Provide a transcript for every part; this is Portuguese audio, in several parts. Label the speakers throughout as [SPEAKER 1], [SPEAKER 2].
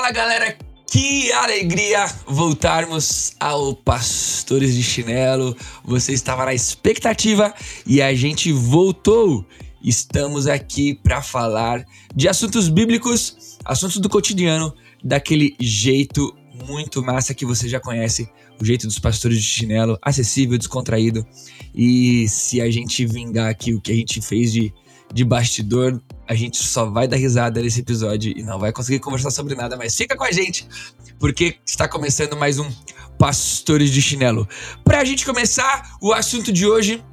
[SPEAKER 1] Fala galera, que alegria voltarmos ao Pastores de Chinelo. Você estava na expectativa e a gente voltou. Estamos aqui para falar de assuntos bíblicos, assuntos do cotidiano, daquele jeito muito massa que você já conhece, o jeito dos pastores de chinelo, acessível, descontraído. E se a gente vingar aqui o que a gente fez de de bastidor, a gente só vai dar risada nesse episódio e não vai conseguir conversar sobre nada, mas fica com a gente, porque está começando mais um Pastores de Chinelo. Para a gente começar, o assunto de hoje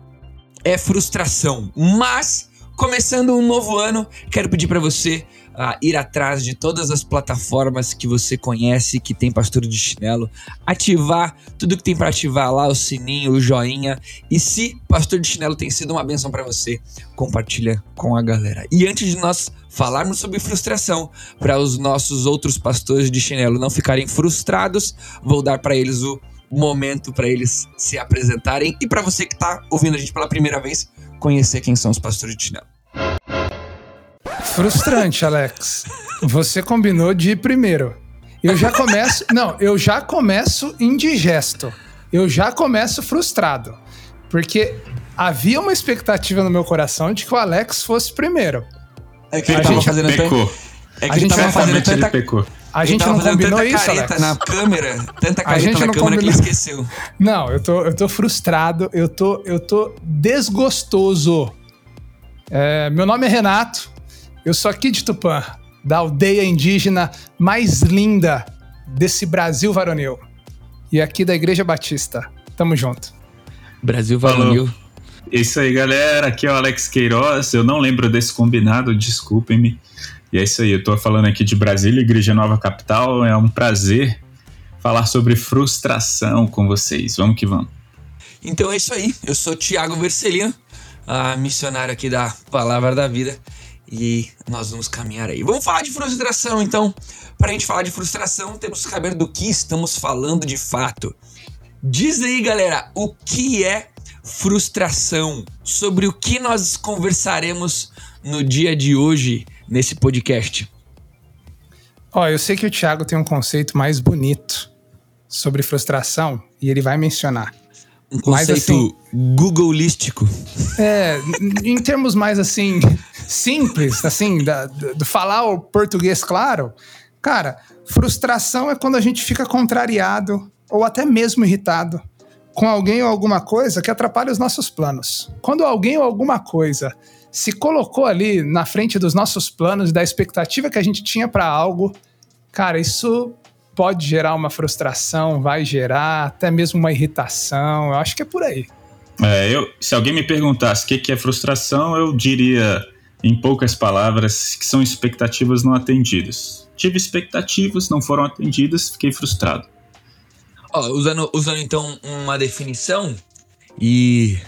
[SPEAKER 1] é frustração, mas começando um novo ano, quero pedir para você a ir atrás de todas as plataformas que você conhece que tem pastor de chinelo, ativar tudo que tem para ativar lá, o sininho, o joinha. E se pastor de chinelo tem sido uma benção para você, compartilha com a galera. E antes de nós falarmos sobre frustração, para os nossos outros pastores de chinelo não ficarem frustrados, vou dar para eles o momento para eles se apresentarem e para você que está ouvindo a gente pela primeira vez, conhecer quem são os pastores de chinelo.
[SPEAKER 2] Frustrante, Alex. Você combinou de ir primeiro. Eu já começo. Não, eu já começo indigesto. Eu já começo frustrado. Porque havia uma expectativa no meu coração de que o Alex fosse primeiro.
[SPEAKER 1] É que a gente fazendo
[SPEAKER 3] pecou.
[SPEAKER 1] É que a gente tava fazendo tanta.
[SPEAKER 3] Pecou.
[SPEAKER 2] A gente não combinou isso, Alex.
[SPEAKER 1] na câmera, tanta careta
[SPEAKER 2] a gente
[SPEAKER 1] na
[SPEAKER 2] não
[SPEAKER 1] câmera
[SPEAKER 2] combinou.
[SPEAKER 1] que ele esqueceu.
[SPEAKER 2] Não, eu tô, eu tô frustrado, eu tô, eu tô desgostoso. É, meu nome é Renato, eu sou aqui de Tupã, da aldeia indígena mais linda desse Brasil varonil. E aqui da Igreja Batista. Tamo junto.
[SPEAKER 1] Brasil
[SPEAKER 3] Falou.
[SPEAKER 1] varonil.
[SPEAKER 3] Isso aí, galera. Aqui é o Alex Queiroz. Eu não lembro desse combinado, desculpem-me. E é isso aí, eu tô falando aqui de Brasília, Igreja Nova Capital. É um prazer falar sobre frustração com vocês. Vamos que vamos.
[SPEAKER 1] Então é isso aí. Eu sou Tiago Vercelino, a missionário aqui da Palavra da Vida. E nós vamos caminhar aí. Vamos falar de frustração, então. Para a gente falar de frustração, temos que saber do que estamos falando de fato. Diz aí, galera, o que é frustração? Sobre o que nós conversaremos no dia de hoje nesse podcast?
[SPEAKER 2] Ó, eu sei que o Thiago tem um conceito mais bonito sobre frustração e ele vai mencionar.
[SPEAKER 1] Um conceito
[SPEAKER 2] assim-
[SPEAKER 1] googlístico.
[SPEAKER 2] É, em termos mais assim, simples, assim, da, do, do falar o português claro, cara, frustração é quando a gente fica contrariado ou até mesmo irritado com alguém ou alguma coisa que atrapalha os nossos planos. Quando alguém ou alguma coisa se colocou ali na frente dos nossos planos, da expectativa que a gente tinha para algo, cara, isso pode gerar uma frustração, vai gerar até mesmo uma irritação. Eu acho que é por aí.
[SPEAKER 3] É, eu, se alguém me perguntasse o que, que é frustração, eu diria, em poucas palavras, que são expectativas não atendidas. Tive expectativas, não foram atendidas, fiquei frustrado.
[SPEAKER 1] Ó, usando, usando então uma definição, e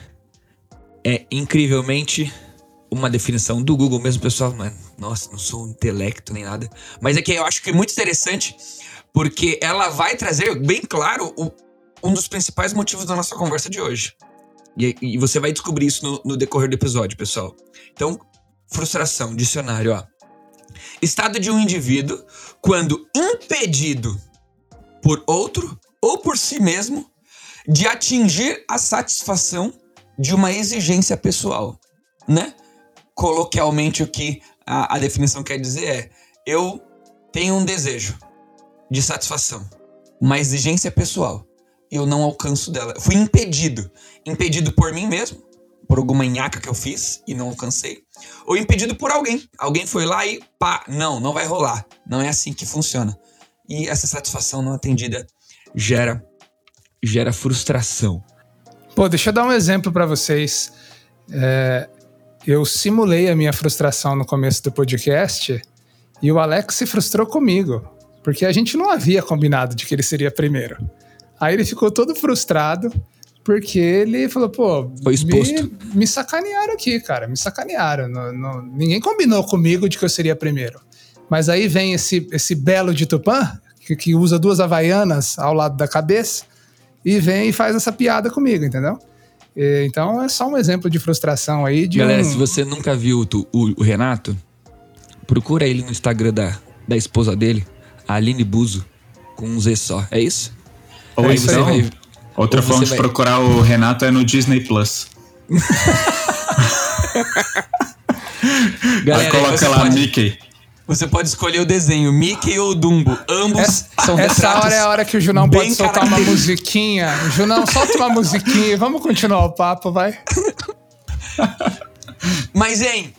[SPEAKER 1] é incrivelmente uma definição do Google mesmo, pessoal. Mano, nossa, não sou um intelecto nem nada. Mas é que eu acho que é muito interessante, porque ela vai trazer bem claro o- um dos principais motivos da nossa conversa de hoje. E, e você vai descobrir isso no, no decorrer do episódio, pessoal. Então, frustração, dicionário, ó. Estado de um indivíduo quando impedido por outro ou por si mesmo de atingir a satisfação de uma exigência pessoal, né? Coloquialmente o que a, a definição quer dizer é: eu tenho um desejo de satisfação, uma exigência pessoal, eu não alcanço dela. Eu fui impedido, impedido por mim mesmo, por alguma nhaca que eu fiz e não alcancei, ou impedido por alguém. Alguém foi lá e pá, não, não vai rolar. Não é assim que funciona. E essa satisfação não atendida gera gera frustração.
[SPEAKER 2] Pô, deixa eu dar um exemplo para vocês. É, eu simulei a minha frustração no começo do podcast E o Alex se frustrou comigo, porque a gente não havia combinado de que ele seria primeiro. Aí ele ficou todo frustrado, porque ele falou, pô,
[SPEAKER 1] Foi exposto.
[SPEAKER 2] Me, me sacanearam aqui, cara, me sacanearam. Não- não- ninguém combinou comigo de que eu seria primeiro. Mas aí vem esse, esse belo de Tupã, que, que usa duas havaianas ao lado da cabeça, e vem e faz essa piada comigo, entendeu? Então é só um exemplo de frustração aí de
[SPEAKER 1] Galera,
[SPEAKER 2] um...
[SPEAKER 1] se você nunca viu o, o- o Renato, procura ele no Instagram da, da esposa dele, Aline Buzo, com um Z só. É isso?
[SPEAKER 3] Ou
[SPEAKER 2] É
[SPEAKER 1] Aí
[SPEAKER 3] então,
[SPEAKER 1] vai-
[SPEAKER 3] outra
[SPEAKER 1] ou
[SPEAKER 3] forma de
[SPEAKER 1] vai-
[SPEAKER 3] procurar o Renato é no Disney Plus.
[SPEAKER 1] Galera,
[SPEAKER 3] Aí coloca
[SPEAKER 1] você
[SPEAKER 3] lá
[SPEAKER 1] pode-
[SPEAKER 3] Mickey.
[SPEAKER 1] Você pode escolher o desenho, Mickey ou Dumbo. Ambos são
[SPEAKER 2] Essa hora é a hora que o Junão pode soltar uma musiquinha. Junão, solta uma musiquinha vamos continuar o papo, vai.
[SPEAKER 1] Mas, hein,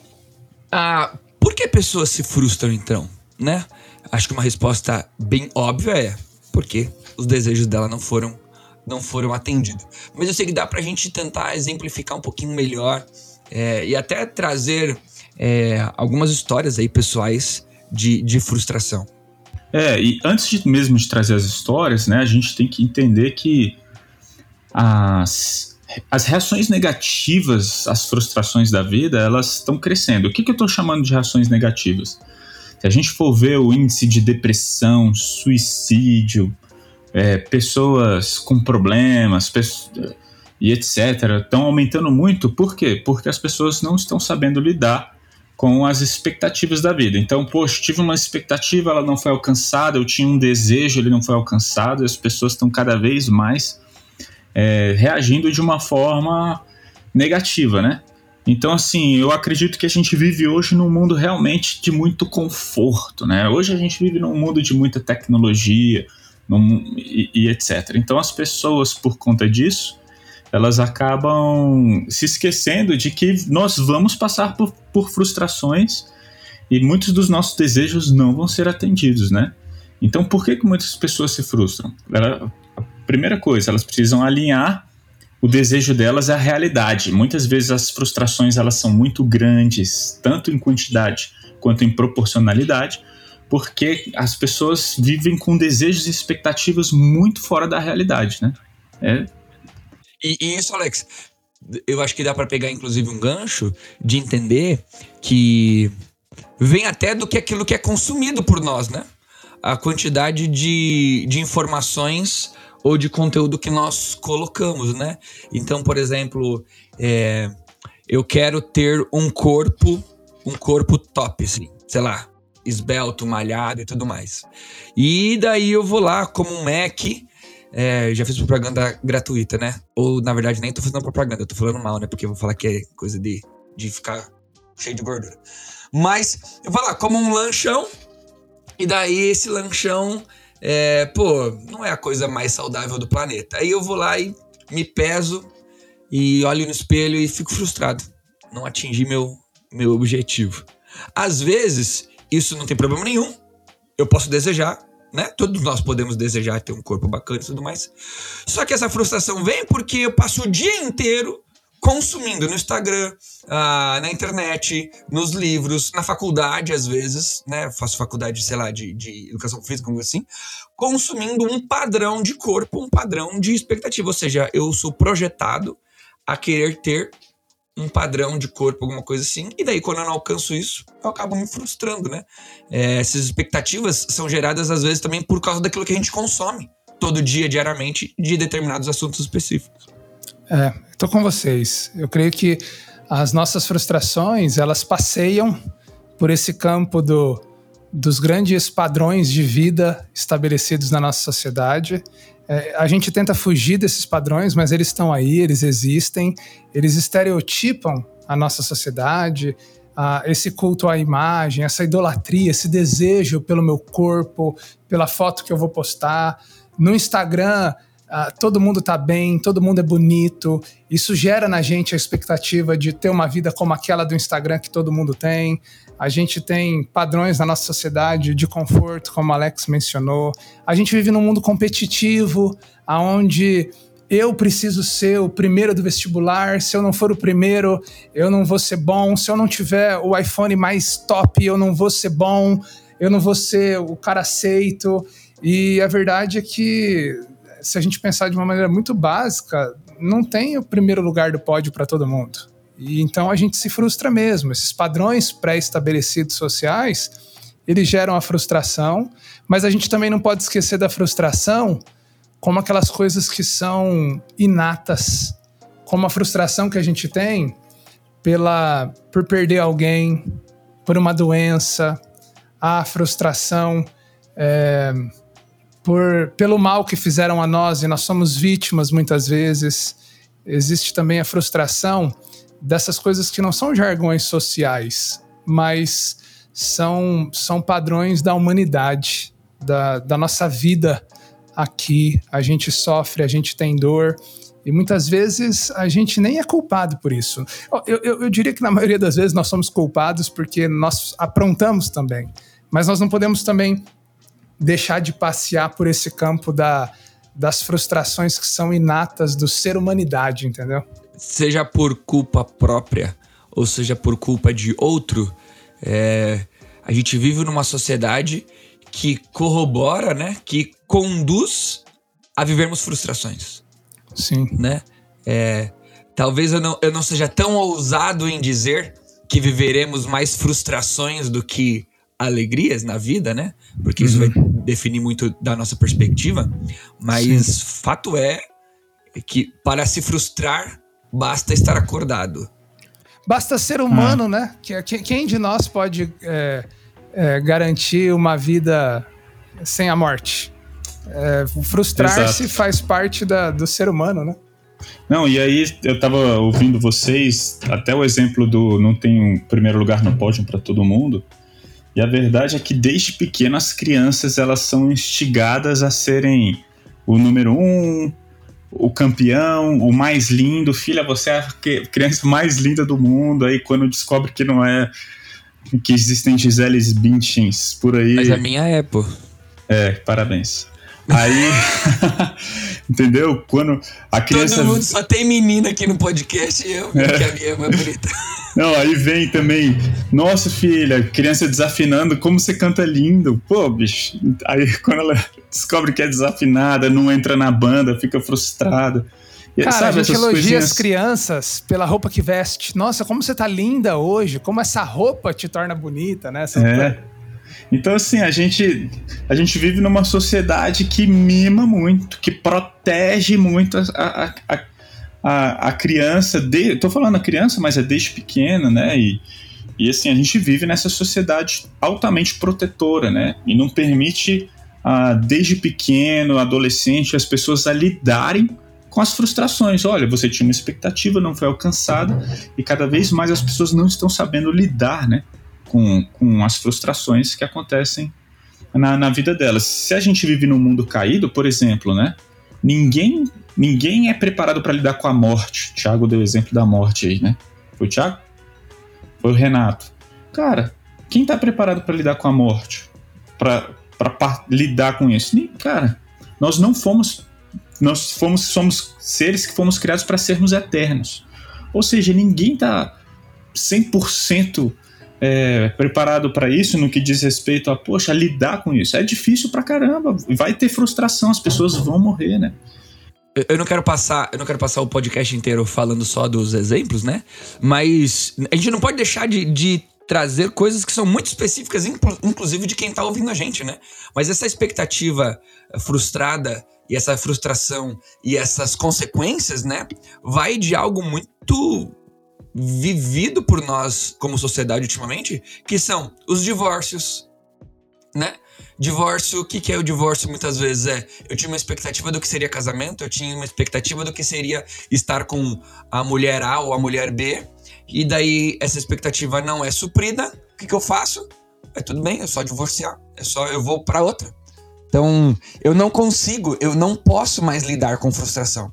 [SPEAKER 1] ah, por que pessoas se frustram então, né? Acho que uma resposta bem óbvia é porque os desejos dela não foram não foram atendidos. Mas eu sei que dá pra gente tentar exemplificar um pouquinho melhor é, e até trazer é, algumas histórias aí pessoais de, de frustração.
[SPEAKER 3] É, e antes de mesmo de trazer as histórias, né, a gente tem que entender que as, as reações negativas às frustrações da vida, elas estão crescendo. O que, que eu estou chamando de reações negativas? Se a gente for ver o índice de depressão, suicídio, é, pessoas com problemas e etc., estão aumentando muito. Por quê? Porque as pessoas não estão sabendo lidar com as expectativas da vida. Então, poxa, tive uma expectativa, ela não foi alcançada, eu tinha um desejo, ele não foi alcançado, e as pessoas estão cada vez mais é, reagindo de uma forma negativa, né? Então, assim, eu acredito que a gente vive hoje num mundo realmente de muito conforto, né? Hoje a gente vive num mundo de muita tecnologia num- e, e etc. Então, as pessoas, por conta disso, elas acabam se esquecendo de que nós vamos passar por, por frustrações e muitos dos nossos desejos não vão ser atendidos, né? Então, por que, que muitas pessoas se frustram? Ela- a primeira coisa, elas precisam alinhar o desejo delas à realidade. Muitas vezes as frustrações elas são muito grandes, tanto em quantidade quanto em proporcionalidade, porque as pessoas vivem com desejos e expectativas muito fora da realidade, né? É,
[SPEAKER 1] E, e isso, Alex, eu acho que dá pra pegar inclusive um gancho de entender que vem até do que aquilo que é consumido por nós, né? A quantidade de, de informações ou de conteúdo que nós colocamos, né? Então, por exemplo, é, eu quero ter um corpo, um corpo top, assim, sei lá, esbelto, malhado e tudo mais. E daí eu vou lá como um Mac, é, já fiz propaganda gratuita, né? Ou, na verdade, nem tô fazendo propaganda, eu tô falando mal, né? Porque eu vou falar que é coisa de, de ficar cheio de gordura. Mas, eu vou lá, como um lanchão, e daí esse lanchão, é, pô, não é a coisa mais saudável do planeta. Aí eu vou lá e me peso, e olho no espelho e fico frustrado. Não atingi meu, meu objetivo. Às vezes, isso não tem problema nenhum. Eu posso desejar, né? Todos nós podemos desejar ter um corpo bacana e tudo mais. Só que essa frustração vem porque eu passo o dia inteiro consumindo no Instagram, ah, na internet, nos livros, na faculdade, às vezes, né? Faço faculdade, sei lá, de, de educação física, como assim, consumindo um padrão de corpo, um padrão de expectativa. Ou seja, eu sou projetado a querer ter um padrão de corpo, alguma coisa assim, e daí quando eu não alcanço isso, eu acabo me frustrando, né? É, essas expectativas são geradas às vezes também por causa daquilo que a gente consome todo dia, diariamente, de determinados assuntos específicos.
[SPEAKER 2] É, tô com vocês. Eu creio que as nossas frustrações, elas passeiam por esse campo do, dos grandes padrões de vida estabelecidos na nossa sociedade. É, a gente tenta fugir desses padrões, mas eles estão aí, eles existem, eles estereotipam a nossa sociedade, esse culto à imagem, essa idolatria, esse desejo pelo meu corpo, pela foto que eu vou postar. No Instagram, ah, todo mundo tá bem, todo mundo é bonito. Isso gera na gente a expectativa de ter uma vida como aquela do Instagram que todo mundo tem. A gente tem padrões na nossa sociedade de conforto, como Alex mencionou. A gente vive num mundo competitivo, aonde eu preciso ser o primeiro do vestibular. Se eu não for o primeiro, eu não vou ser bom. Se eu não tiver o iPhone mais top, eu não vou ser bom. eu não vou ser o cara aceito. E a verdade é que, se a gente pensar de uma maneira muito básica, não tem o primeiro lugar do pódio para todo mundo. E então a gente se frustra mesmo. Esses padrões pré-estabelecidos sociais, eles geram a frustração, mas a gente também não pode esquecer da frustração como aquelas coisas que são inatas, como a frustração que a gente tem pela por perder alguém, por uma doença, a frustração é, por, pelo mal que fizeram a nós e nós somos vítimas muitas vezes. Existe também a frustração dessas coisas que não são jargões sociais, mas são, são padrões da humanidade, da, da nossa vida aqui. A gente sofre, a gente tem dor. E muitas vezes a gente nem é culpado por isso. Eu, eu, eu, diria que na maioria das vezes nós somos culpados porque nós aprontamos também. Mas nós não podemos também deixar de passear por esse campo da, das frustrações que são inatas do ser humanidade, entendeu?
[SPEAKER 1] Seja por culpa própria ou seja por culpa de outro, é, a gente vive numa sociedade que corrobora, né, que conduz a vivermos frustrações.
[SPEAKER 2] Sim.
[SPEAKER 1] Né? É, talvez eu não, eu não seja tão ousado em dizer que viveremos mais frustrações do que alegrias na vida, né? Porque isso uhum. vai definir muito da nossa perspectiva. Mas Sim. fato é que para se frustrar basta estar acordado.
[SPEAKER 2] Basta ser humano, ah. né? Quem de nós pode é, é, garantir uma vida sem a morte? É, Frustrar-se faz parte da, do ser humano, né?
[SPEAKER 3] Não, e aí eu tava ouvindo vocês, até o exemplo do não tem um primeiro lugar no pódio para todo mundo. E a verdade é que desde pequeno as crianças elas são instigadas a serem o número um, o campeão, o mais lindo. Filha, você é a criança mais linda do mundo. Aí quando descobre que não é, que existem Giseles Bündchens por aí.
[SPEAKER 1] Mas a minha é, pô.
[SPEAKER 3] É, parabéns. Aí, entendeu? Quando a criança.
[SPEAKER 1] Todo mundo só tem menina aqui no podcast e eu, é. que a minha é mais bonita.
[SPEAKER 3] Não, aí vem também, nossa filha, criança desafinando, como você canta lindo. Pô, bicho. Aí quando ela descobre que é desafinada, não entra na banda, fica frustrada.
[SPEAKER 2] Cara, Sabe, a gente elogia coisinhas... as crianças pela roupa que veste. Nossa, como você tá linda hoje, como essa roupa te torna bonita, né? Essa
[SPEAKER 3] é. Então, assim, a gente, a gente vive numa sociedade que mima muito, que protege muito a, a, a, a, a criança. De, tô falando a criança, mas é desde pequena, né? E, e assim, a gente vive nessa sociedade altamente protetora, né? E não permite, ah, desde pequeno, adolescente, as pessoas a lidarem com as frustrações. Olha, você tinha uma expectativa, não foi alcançada, e cada vez mais as pessoas não estão sabendo lidar, né? Com, com as frustrações que acontecem na, na vida delas. Se a gente vive num mundo caído, por exemplo, né? Ninguém, ninguém é preparado para lidar com a morte. Tiago deu o exemplo da morte aí, né? Foi o Tiago? Foi o Renato. Cara, quem está preparado para lidar com a morte? Para lidar com isso? Cara, nós não fomos. Nós fomos, somos seres que fomos criados para sermos eternos. Ou seja, ninguém está 100% é, preparado para isso no que diz respeito a, poxa, lidar com isso. É difícil pra caramba. Vai ter frustração, as pessoas vão morrer, né?
[SPEAKER 1] Eu não quero passar, eu não quero passar o podcast inteiro falando só dos exemplos, né? Mas a gente não pode deixar de, de trazer coisas que são muito específicas, inclusive de quem tá ouvindo a gente, né? Mas essa expectativa frustrada e essa frustração e essas consequências, né? Vai de algo muito vivido por nós como sociedade ultimamente, que são os divórcios, né? Divórcio, o que, que é o divórcio muitas vezes? É, eu tinha uma expectativa do que seria casamento, eu tinha uma expectativa do que seria estar com a mulher A ou a mulher B, e daí essa expectativa não é suprida, o que, que eu faço? É tudo bem, é só divorciar, é só eu vou para outra. Então, eu não consigo, eu não posso mais lidar com frustração. O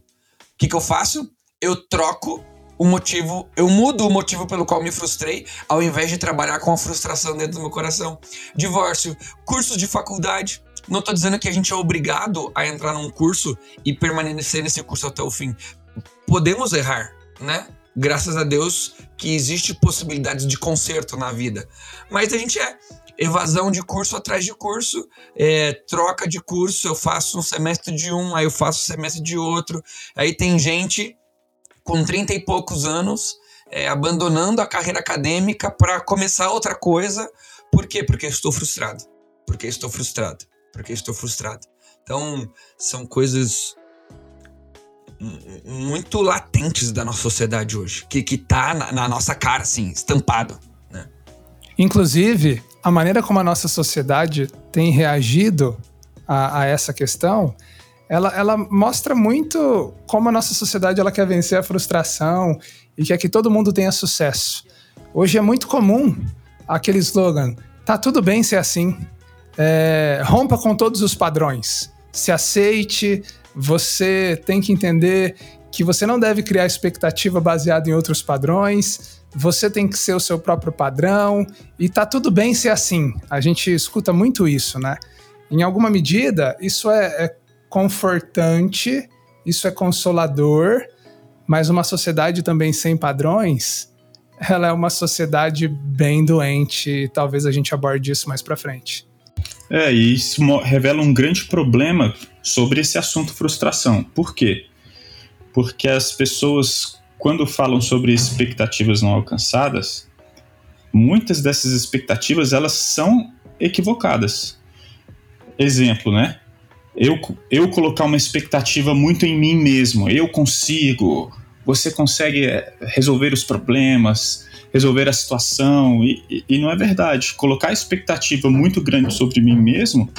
[SPEAKER 1] que, que eu faço? Eu troco o motivo, eu mudo o motivo pelo qual me frustrei, ao invés de trabalhar com a frustração dentro do meu coração. Divórcio, cursos de faculdade. Não tô dizendo que a gente é obrigado a entrar num curso e permanecer nesse curso até o fim. Podemos errar, né? Graças a Deus que existe possibilidades de conserto na vida. Mas a gente é evasão de curso atrás de curso, é, troca de curso, eu faço um semestre de um, aí eu faço um semestre de outro. Aí tem gente com 30 e poucos anos é, abandonando a carreira acadêmica para começar outra coisa. Por quê? Porque estou frustrado. Porque estou frustrado. Porque estou frustrado. Então, são coisas muito latentes da nossa sociedade hoje, que, que tá na, na nossa cara, assim, estampado. Né?
[SPEAKER 2] Inclusive, a maneira como a nossa sociedade tem reagido a, a essa questão, ela, ela mostra muito como a nossa sociedade ela quer vencer a frustração e quer que todo mundo tenha sucesso. Hoje é muito comum aquele slogan: tá tudo bem ser assim, é, rompa com todos os padrões, se aceite, você tem que entender que você não deve criar expectativa baseada em outros padrões, você tem que ser o seu próprio padrão e tá tudo bem ser assim. A gente escuta muito isso, né? Em alguma medida, isso é, é confortante, isso é consolador, mas uma sociedade também sem padrões, ela é uma sociedade bem doente. Talvez a gente aborde isso mais para frente.
[SPEAKER 3] É, e isso revela um grande problema sobre esse assunto frustração. Por quê? Porque as pessoas, quando falam sobre expectativas não alcançadas, muitas dessas expectativas elas são equivocadas. Exemplo, né? Eu, eu colocar uma expectativa muito em mim mesmo, eu consigo, você consegue é, resolver os problemas, resolver a situação, e, e não é verdade. Colocar expectativa muito grande sobre mim mesmo,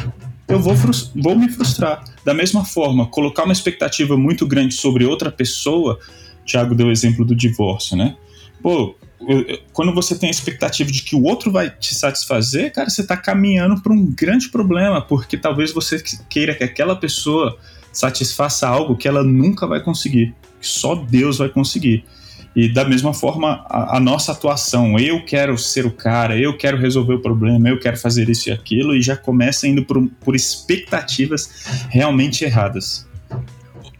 [SPEAKER 3] eu vou, vou me frustrar. Da mesma forma, colocar uma expectativa muito grande sobre outra pessoa, Thiago deu o exemplo do divórcio, né? Pô, quando você tem a expectativa de que o outro vai te satisfazer, cara, você está caminhando para um grande problema, porque talvez você queira que aquela pessoa satisfaça algo que ela nunca vai conseguir, que só Deus vai conseguir. E da mesma forma, a, a, nossa atuação, eu quero ser o cara, eu quero resolver o problema, eu quero fazer isso e aquilo, e já começa indo por, por expectativas realmente erradas.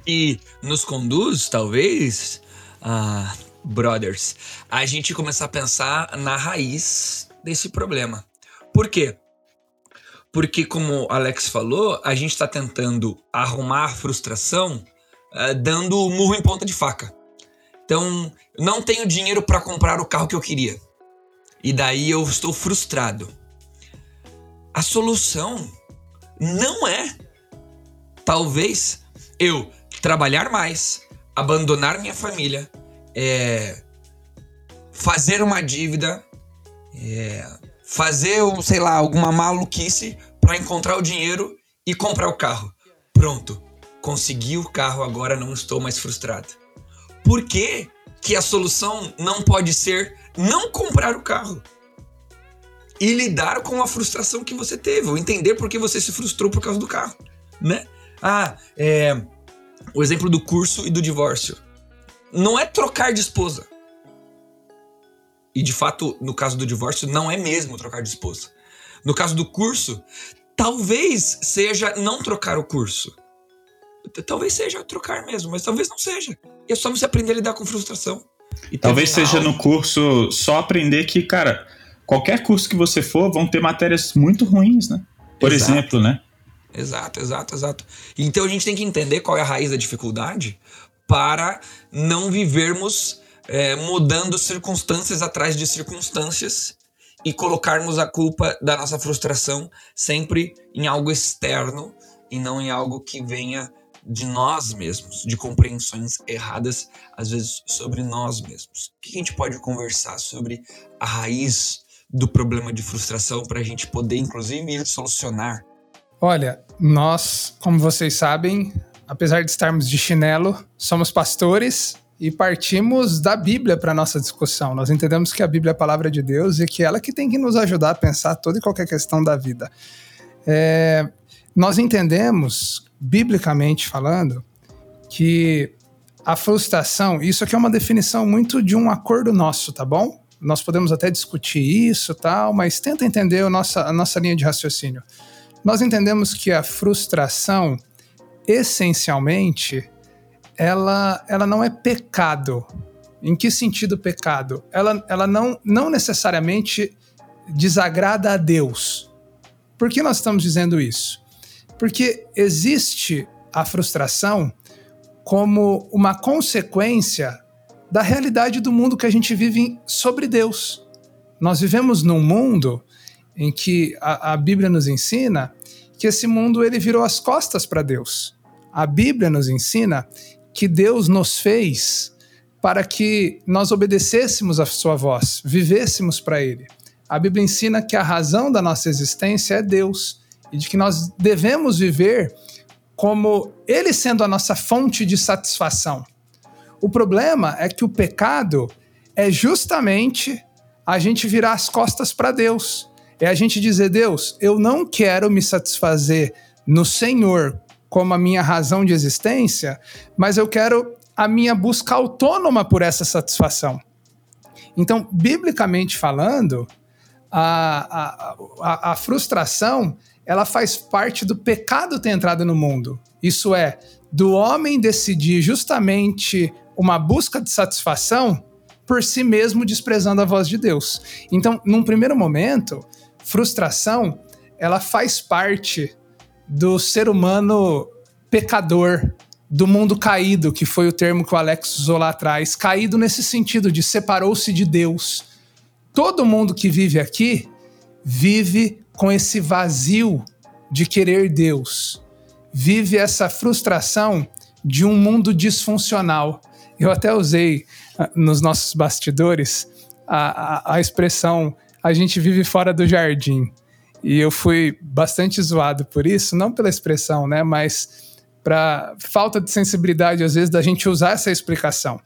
[SPEAKER 1] E nos conduz, talvez, a brothers, a gente começar a pensar na raiz desse problema. Por quê? Porque, como o Alex falou, a gente está tentando arrumar a frustração uh, dando murro em ponta de faca. Então, não tenho dinheiro para comprar o carro que eu queria. E daí eu estou frustrado. A solução não é talvez eu trabalhar mais, abandonar minha família, é, fazer uma dívida, é, fazer, sei lá, alguma maluquice para encontrar o dinheiro e comprar o carro. Pronto, consegui o carro, agora não estou mais frustrado. Por que, que a solução não pode ser não comprar o carro? E lidar com a frustração que você teve, ou entender por que você se frustrou por causa do carro, né? Ah, é, o exemplo do curso e do divórcio. Não é trocar de esposa. E de fato, no caso do divórcio, não é mesmo trocar de esposa. No caso do curso, talvez seja não trocar o curso. Talvez seja trocar mesmo, mas talvez não seja. É só você aprender a lidar com frustração.
[SPEAKER 3] talvez seja no curso só aprender que, cara, qualquer curso que você for, vão ter matérias muito ruins, né? Por exato. exemplo, né?
[SPEAKER 1] Exato, exato, exato. Então a gente tem que entender qual é a raiz da dificuldade para não vivermos é, mudando circunstâncias atrás de circunstâncias e colocarmos a culpa da nossa frustração sempre em algo externo e não em algo que venha de nós mesmos, de compreensões erradas, às vezes, sobre nós mesmos. O que a gente pode conversar sobre a raiz do problema de frustração para a gente poder, inclusive, solucionar?
[SPEAKER 2] Olha, nós, como vocês sabem, apesar de estarmos de chinelo, somos pastores e partimos da Bíblia para nossa discussão. Nós entendemos que a Bíblia é a palavra de Deus e que ela que tem que nos ajudar a pensar toda e qualquer questão da vida. É, nós entendemos biblicamente falando, que a frustração, isso aqui é uma definição muito de um acordo nosso, tá bom? Nós podemos até discutir isso tal, mas tenta entender a nossa, a nossa linha de raciocínio. Nós entendemos que a frustração, essencialmente, ela, ela não é pecado. Em que sentido pecado? Ela, ela não, não necessariamente desagrada a Deus. Por que nós estamos dizendo isso? Porque existe a frustração como uma consequência da realidade do mundo que a gente vive sobre Deus. Nós vivemos num mundo em que a, a Bíblia nos ensina que esse mundo ele virou as costas para Deus. A Bíblia nos ensina que Deus nos fez para que nós obedecêssemos a sua voz, vivêssemos para ele. A Bíblia ensina que a razão da nossa existência é Deus e de que nós devemos viver como ele sendo a nossa fonte de satisfação. O problema é que o pecado é justamente a gente virar as costas para Deus. É a gente dizer: Deus, eu não quero me satisfazer no Senhor como a minha razão de existência, mas eu quero a minha busca autônoma por essa satisfação. Então, biblicamente falando, a, a, a, a frustração ela faz parte do pecado ter entrado no mundo. Isso é, do homem decidir justamente uma busca de satisfação por si mesmo desprezando a voz de Deus. Então, num primeiro momento, frustração, ela faz parte do ser humano pecador, do mundo caído, que foi o termo que o Alex usou lá atrás. Caído nesse sentido de separou-se de Deus. Todo mundo que vive aqui vive com esse vazio de querer Deus. Vive essa frustração de um mundo disfuncional. Eu até usei uh, nos nossos bastidores a, a, a expressão a gente vive fora do jardim. E eu fui bastante zoado por isso, não pela expressão, né, mas para falta de sensibilidade às vezes da gente usar essa explicação.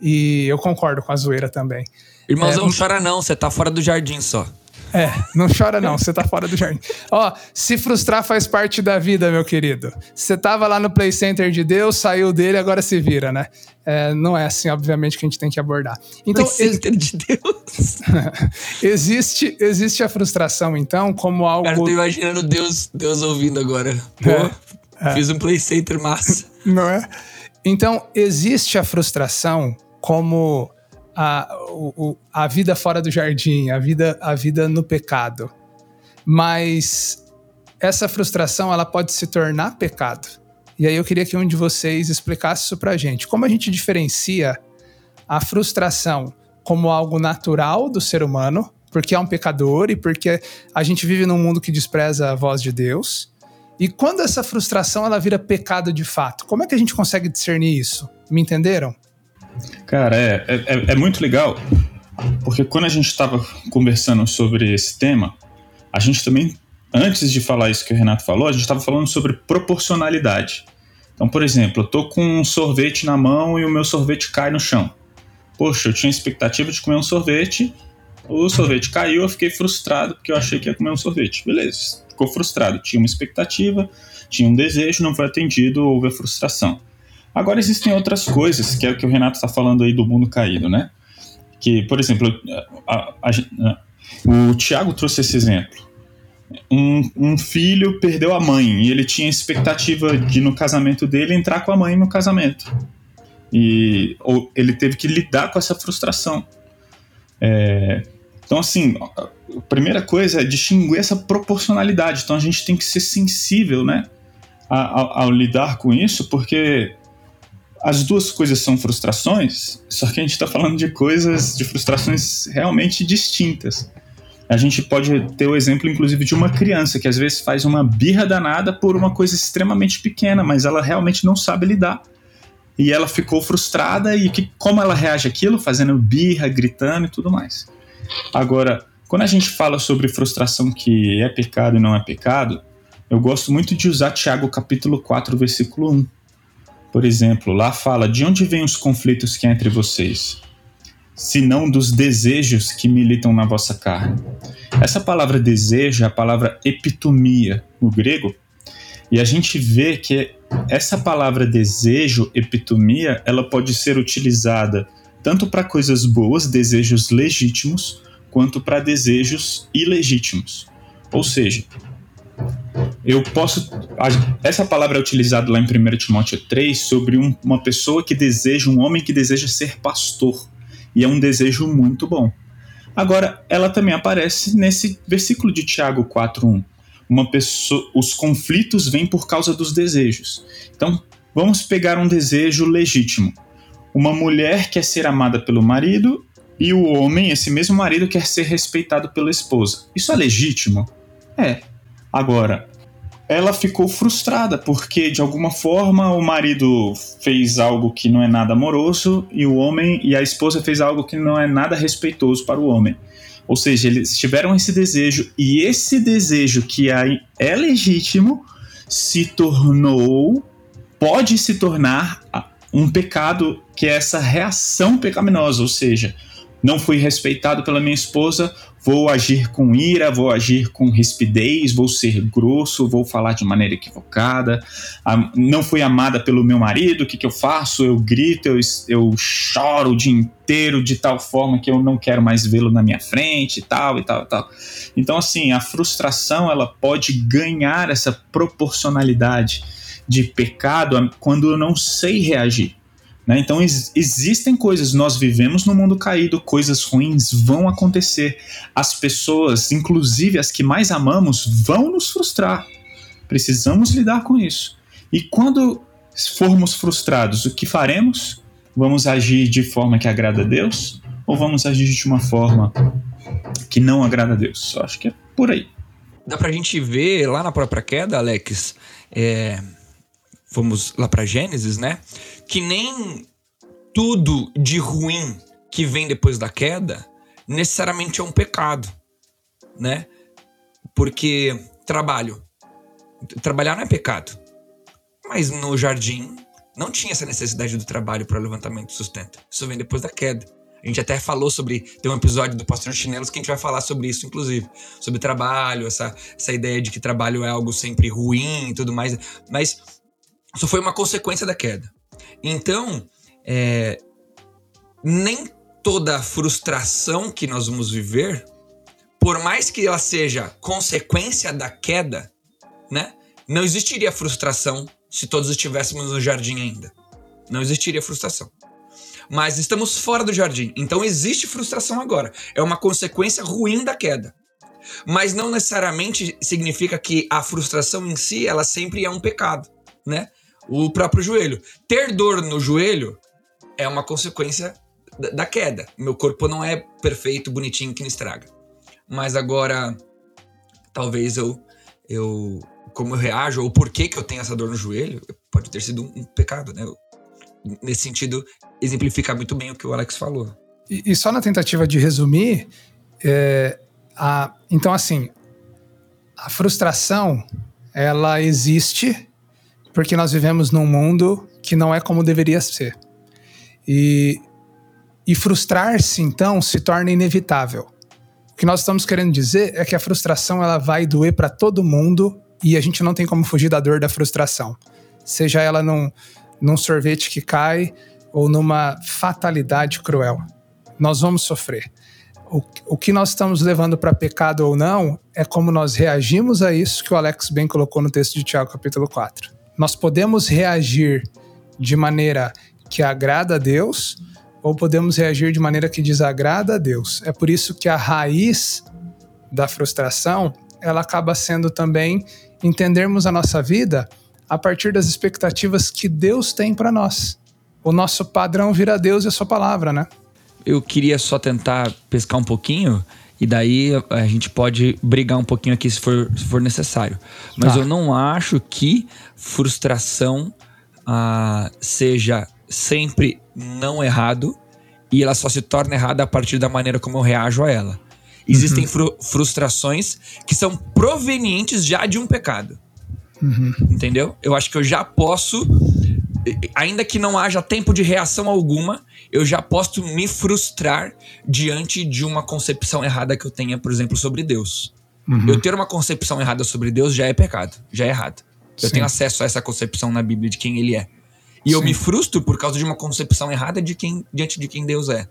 [SPEAKER 2] E eu concordo com a zoeira também.
[SPEAKER 1] Irmãozão, é, não chora não, você tá fora do jardim só.
[SPEAKER 2] É, não chora não, você tá fora do jardim. Ó, se frustrar faz parte da vida, meu querido. Você tava lá no Play Center de Deus, saiu dele, agora se vira, né? É, não é assim, obviamente, que a gente tem que abordar. Então,
[SPEAKER 1] Play Center de Deus.
[SPEAKER 2] existe, existe a frustração, então, como algo.
[SPEAKER 1] Cara, eu tô imaginando Deus, Deus ouvindo agora. Pô, é, é. fiz um Play Center massa.
[SPEAKER 2] Não é? Então, existe a frustração como a, o, a vida fora do jardim, a vida, a vida no pecado. Mas essa frustração ela pode se tornar pecado. E aí eu queria que um de vocês explicasse isso pra gente. Como a gente diferencia a frustração como algo natural do ser humano, porque é um pecador e porque a gente vive num mundo que despreza a voz de Deus, e quando essa frustração ela vira pecado de fato? Como é que a gente consegue discernir isso? Me entenderam?
[SPEAKER 3] Cara, é, é, é muito legal, porque quando a gente estava conversando sobre esse tema, a gente também, antes de falar isso que o Renato falou, a gente estava falando sobre proporcionalidade. Então, por exemplo, eu tô com um sorvete na mão e o meu sorvete cai no chão. Poxa, eu tinha expectativa de comer um sorvete, o sorvete caiu, eu fiquei frustrado porque eu achei que ia comer um sorvete. Beleza, ficou frustrado. Tinha uma expectativa, tinha um desejo, não foi atendido, houve a frustração. Agora existem outras coisas, que é o que o Renato está falando aí do mundo caído, né? Que, por exemplo, a, a, a, o Tiago trouxe esse exemplo. Um, um, filho perdeu a mãe e ele tinha expectativa de no casamento dele entrar com a mãe no casamento. E ou ele teve que lidar com essa frustração. É, então, assim, a primeira coisa é distinguir essa proporcionalidade. Então, a gente tem que ser sensível, né, ao, ao lidar com isso, porque as duas coisas são frustrações, só que a gente está falando de coisas, de frustrações realmente distintas. A gente pode ter o exemplo, inclusive, de uma criança que às vezes faz uma birra danada por uma coisa extremamente pequena, mas ela realmente não sabe lidar. E ela ficou frustrada e que, como ela reage àquilo? Fazendo birra, gritando e tudo mais. Agora, quando a gente fala sobre frustração que é pecado e não é pecado, eu gosto muito de usar Tiago capítulo 4, versículo 1 por exemplo, lá fala de onde vêm os conflitos que há entre vocês, se não dos desejos que militam na vossa carne. Essa palavra desejo é a palavra epitomia no grego, e a gente vê que essa palavra desejo, epitomia, ela pode ser utilizada tanto para coisas boas, desejos legítimos, quanto para desejos ilegítimos. Ou seja, eu posso. Essa palavra é utilizada lá em 1 Timóteo 3 sobre um, uma pessoa que deseja, um homem que deseja ser pastor. E é um desejo muito bom. Agora, ela também aparece nesse versículo de Tiago 4:1. Uma pessoa, os conflitos vêm por causa dos desejos. Então, vamos pegar um desejo legítimo. Uma mulher quer ser amada pelo marido e o homem, esse mesmo marido, quer ser respeitado pela esposa. Isso é legítimo? É. Agora, ela ficou frustrada porque de alguma forma o marido fez algo que não é nada amoroso e o homem e a esposa fez algo que não é nada respeitoso para o homem. Ou seja, eles tiveram esse desejo e esse desejo que é legítimo se tornou pode se tornar um pecado que é essa reação pecaminosa, ou seja, não fui respeitado pela minha esposa, vou agir com ira, vou agir com rispidez, vou ser grosso, vou falar de maneira equivocada, não fui amada pelo meu marido, o que, que eu faço? Eu grito, eu, eu choro o dia inteiro de tal forma que eu não quero mais vê-lo na minha frente e tal e tal e tal. Então, assim, a frustração ela pode ganhar essa proporcionalidade de pecado quando eu não sei reagir. Né? Então ex existem coisas, nós vivemos no mundo caído, coisas ruins vão acontecer. As pessoas, inclusive as que mais amamos, vão nos frustrar. Precisamos lidar com isso. E quando formos frustrados, o que faremos? Vamos agir de forma que agrada a Deus ou vamos agir de uma forma que não agrada a Deus? Eu acho que é por aí.
[SPEAKER 1] Dá pra gente ver lá na própria queda, Alex, é, vamos lá para Gênesis, né? Que nem tudo de ruim que vem depois da queda necessariamente é um pecado, né? Porque trabalho, trabalhar não é pecado. Mas no jardim não tinha essa necessidade do trabalho para levantamento do sustento. Isso vem depois da queda. A gente até falou sobre. Tem um episódio do Pastor Chinelos que a gente vai falar sobre isso, inclusive. Sobre trabalho, essa, essa ideia de que trabalho é algo sempre ruim e tudo mais. Mas isso foi uma consequência da queda. Então, é, nem toda frustração que nós vamos viver, por mais que ela seja consequência da queda, né? Não existiria frustração se todos estivéssemos no jardim ainda. Não existiria frustração. Mas estamos fora do jardim, então existe frustração agora. É uma consequência ruim da queda. Mas não necessariamente significa que a frustração em si, ela sempre é um pecado, né? O próprio joelho. Ter dor no joelho é uma consequência da queda. Meu corpo não é perfeito, bonitinho, que não estraga. Mas agora, talvez eu, eu como eu reajo, ou por que, que eu tenho essa dor no joelho, pode ter sido um, um pecado, né? Nesse sentido, exemplifica muito bem o que o Alex falou.
[SPEAKER 2] E, e só na tentativa de resumir, é, a, então assim, a frustração, ela existe porque nós vivemos num mundo que não é como deveria ser. E, e frustrar-se, então, se torna inevitável. O que nós estamos querendo dizer é que a frustração ela vai doer para todo mundo e a gente não tem como fugir da dor da frustração. Seja ela num, num sorvete que cai ou numa fatalidade cruel. Nós vamos sofrer. O, o que nós estamos levando para pecado ou não é como nós reagimos a isso que o Alex bem colocou no texto de Tiago, capítulo 4 nós podemos reagir de maneira que agrada a Deus ou podemos reagir de maneira que desagrada a Deus. É por isso que a raiz da frustração, ela acaba sendo também entendermos a nossa vida a partir das expectativas que Deus tem para nós. O nosso padrão vira Deus e a sua palavra, né?
[SPEAKER 1] Eu queria só tentar pescar um pouquinho e daí a gente pode brigar um pouquinho aqui se for, se for necessário. Mas ah. eu não acho que frustração ah, seja sempre não errado e ela só se torna errada a partir da maneira como eu reajo a ela. Existem uhum. fru frustrações que são provenientes já de um pecado. Uhum. Entendeu? Eu acho que eu já posso, ainda que não haja tempo de reação alguma, eu já posso me frustrar diante de uma concepção errada que eu tenha, por exemplo, sobre Deus. Uhum. Eu ter uma concepção errada sobre Deus já é pecado, já é errado. Eu Sim. tenho acesso a essa concepção na Bíblia de quem ele é. E Sim. eu me frustro por causa de uma concepção errada de quem, diante de quem Deus é.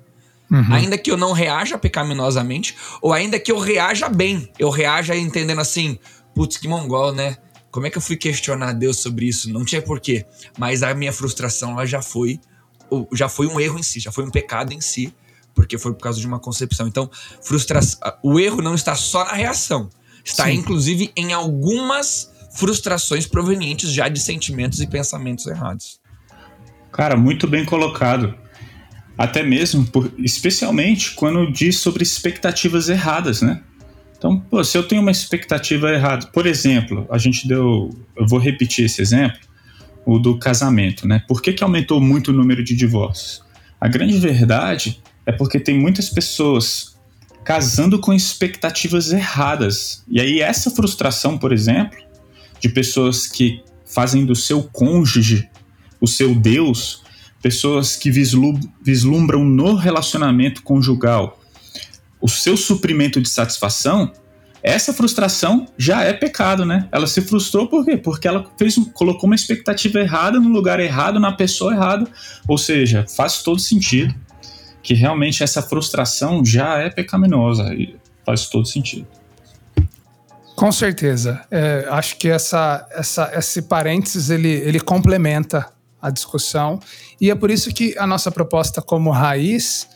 [SPEAKER 1] Uhum. Ainda que eu não reaja pecaminosamente, ou ainda que eu reaja bem, eu reaja entendendo assim, putz, que mongol, né? Como é que eu fui questionar Deus sobre isso? Não tinha porquê. Mas a minha frustração ela já foi já foi um erro em si, já foi um pecado em si, porque foi por causa de uma concepção. Então, frustração, o erro não está só na reação, está Sim. inclusive em algumas frustrações provenientes já de sentimentos e pensamentos errados.
[SPEAKER 3] Cara, muito bem colocado. Até mesmo, por, especialmente quando diz sobre expectativas erradas, né? Então, pô, se eu tenho uma expectativa errada, por exemplo, a gente deu, eu vou repetir esse exemplo, o do casamento, né? Por que, que aumentou muito o número de divórcios? A grande verdade é porque tem muitas pessoas casando com expectativas erradas. E aí essa frustração, por exemplo, de pessoas que fazem do seu cônjuge o seu Deus, pessoas que vislumbram no relacionamento conjugal o seu suprimento de satisfação, essa frustração já é pecado, né? Ela se frustrou por quê? Porque ela fez, colocou uma expectativa errada no lugar errado, na pessoa errada. Ou seja, faz todo sentido que realmente essa frustração já é pecaminosa e faz todo sentido.
[SPEAKER 2] Com certeza. É, acho que essa, essa, esse parênteses ele, ele complementa a discussão e é por isso que a nossa proposta como raiz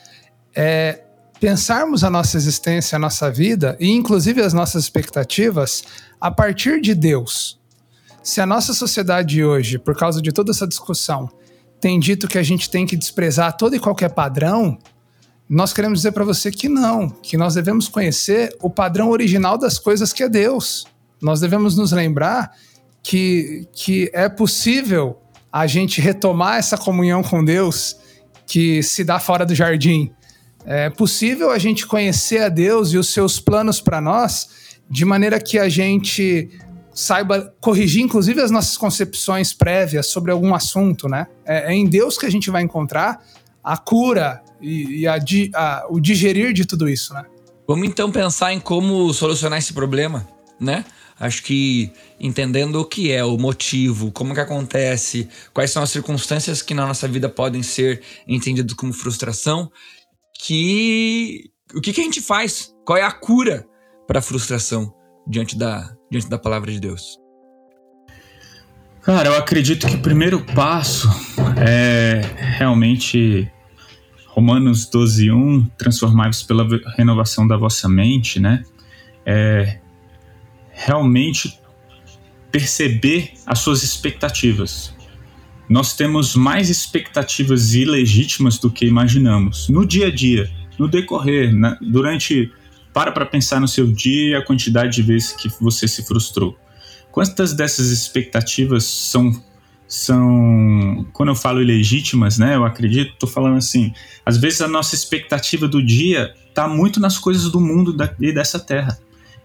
[SPEAKER 2] é pensarmos a nossa existência, a nossa vida e inclusive as nossas expectativas a partir de Deus. Se a nossa sociedade hoje, por causa de toda essa discussão, tem dito que a gente tem que desprezar todo e qualquer padrão, nós queremos dizer para você que não, que nós devemos conhecer o padrão original das coisas que é Deus. Nós devemos nos lembrar que, que é possível a gente retomar essa comunhão com Deus que se dá fora do jardim. É possível a gente conhecer a Deus e os seus planos para nós de maneira que a gente saiba corrigir, inclusive, as nossas concepções prévias sobre algum assunto, né? É, é em Deus que a gente vai encontrar a cura e, e a, a, o digerir de tudo isso, né?
[SPEAKER 1] Vamos então pensar em como solucionar esse problema, né? Acho que entendendo o que é, o motivo, como que acontece, quais são as circunstâncias que na nossa vida podem ser entendidas como frustração, que o que, que a gente faz? Qual é a cura para a frustração diante da, diante da palavra de Deus?
[SPEAKER 3] Cara, eu acredito que o primeiro passo é realmente Romanos 12:1, transformai-vos pela renovação da vossa mente, né? É realmente perceber as suas expectativas nós temos mais expectativas ilegítimas do que imaginamos. No dia a dia, no decorrer, na, durante. Para para pensar no seu dia e a quantidade de vezes que você se frustrou. Quantas dessas expectativas são são, quando eu falo ilegítimas, né, eu acredito, estou falando assim, às vezes a nossa expectativa do dia está muito nas coisas do mundo e dessa terra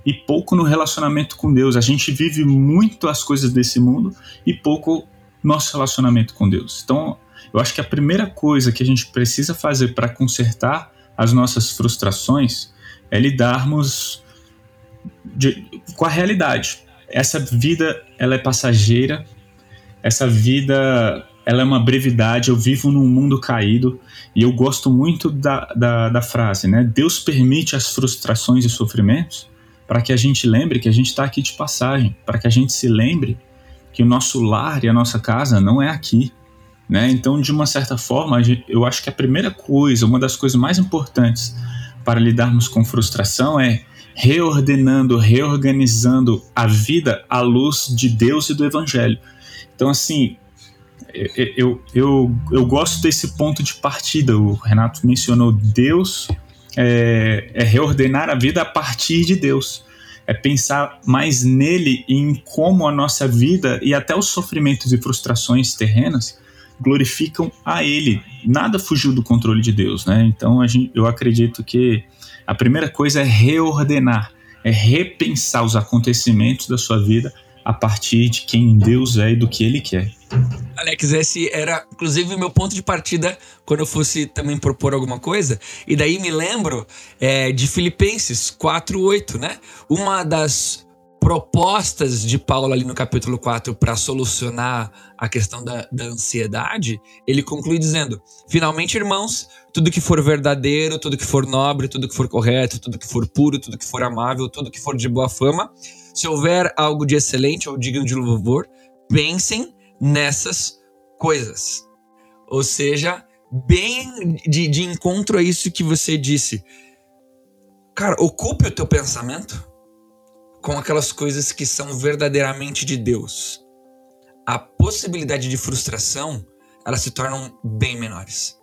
[SPEAKER 3] e pouco no relacionamento com Deus. A gente vive muito as coisas desse mundo e pouco nosso relacionamento com Deus. Então, eu acho que a primeira coisa que a gente precisa fazer para consertar as nossas frustrações é lidarmos de, com a realidade. Essa vida ela é passageira, essa vida ela é uma brevidade. Eu vivo num mundo caído e eu gosto muito da, da, da frase, né? Deus permite as frustrações e sofrimentos para que a gente lembre que a gente está aqui de passagem, para que a gente se lembre que o nosso lar e a nossa casa não é aqui. Né? Então, de uma certa forma, eu acho que a primeira coisa, uma das coisas mais importantes para lidarmos com frustração é reordenando, reorganizando a vida à luz de Deus e do Evangelho. Então, assim, eu, eu, eu, gosto desse ponto de partida. O Renato mencionou Deus é, é reordenar a vida a partir de Deus é pensar mais nele e em como a nossa vida e até os sofrimentos e frustrações terrenas glorificam a ele. Nada fugiu do controle de Deus, né? Então gente, eu acredito que a primeira coisa é reordenar, é repensar os acontecimentos da sua vida a partir de quem Deus é e do que Ele quer.
[SPEAKER 1] Alex, esse era inclusive o meu ponto de partida quando eu fosse também propor alguma coisa. E daí me lembro é, de Filipenses 4:8, né? Uma das propostas de Paulo ali no capítulo 4 para solucionar a questão da, da, ansiedade, ele conclui dizendo: Finalmente, irmãos, tudo que for verdadeiro, tudo que for nobre, tudo que for correto, tudo que for puro, tudo que for amável, tudo que for de boa fama, se houver algo de excelente ou digno de louvor, pensem nessas coisas. Ou seja, bem de, de encontro a isso que você disse. Cara, ocupe o teu pensamento com aquelas coisas que são verdadeiramente de Deus. A possibilidade de frustração, elas se tornam bem menores.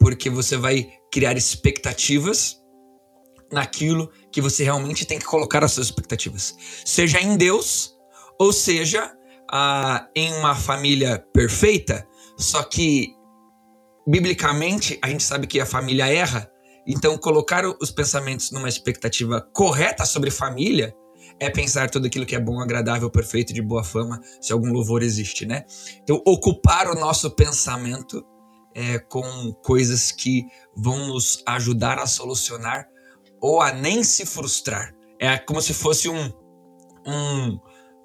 [SPEAKER 1] Porque você vai criar expectativas naquilo que você realmente tem que colocar as suas expectativas. Seja em Deus, ou seja ah, em uma família perfeita, só que biblicamente a gente sabe que a família erra, então colocar os pensamentos numa expectativa correta sobre família é pensar tudo aquilo que é bom, agradável, perfeito, de boa fama, se algum louvor existe, né? Então ocupar o nosso pensamento é, com coisas que vão nos ajudar a solucionar ou a nem se frustrar. É como se fosse um, um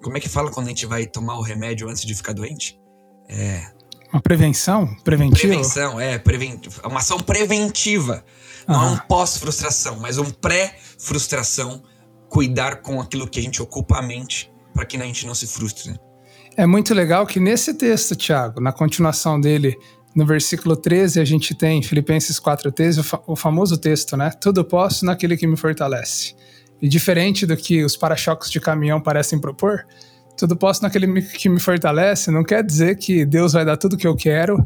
[SPEAKER 1] como é que fala quando a gente vai tomar o remédio antes de ficar doente?
[SPEAKER 2] É. Uma prevenção? Preventiva?
[SPEAKER 1] Prevenção, é. Preventiva, uma ação preventiva. Não é um pós-frustração, mas um pré-frustração. Cuidar com aquilo que a gente ocupa a mente para que a gente não se frustre. Né?
[SPEAKER 2] É muito legal que nesse texto, Tiago, na continuação dele, no versículo 13, a gente tem Filipenses 4,13, o, fa o famoso texto, né? Tudo posso naquele que me fortalece. E diferente do que os para-choques de caminhão parecem propor, tudo posso naquele que me fortalece não quer dizer que Deus vai dar tudo que eu quero,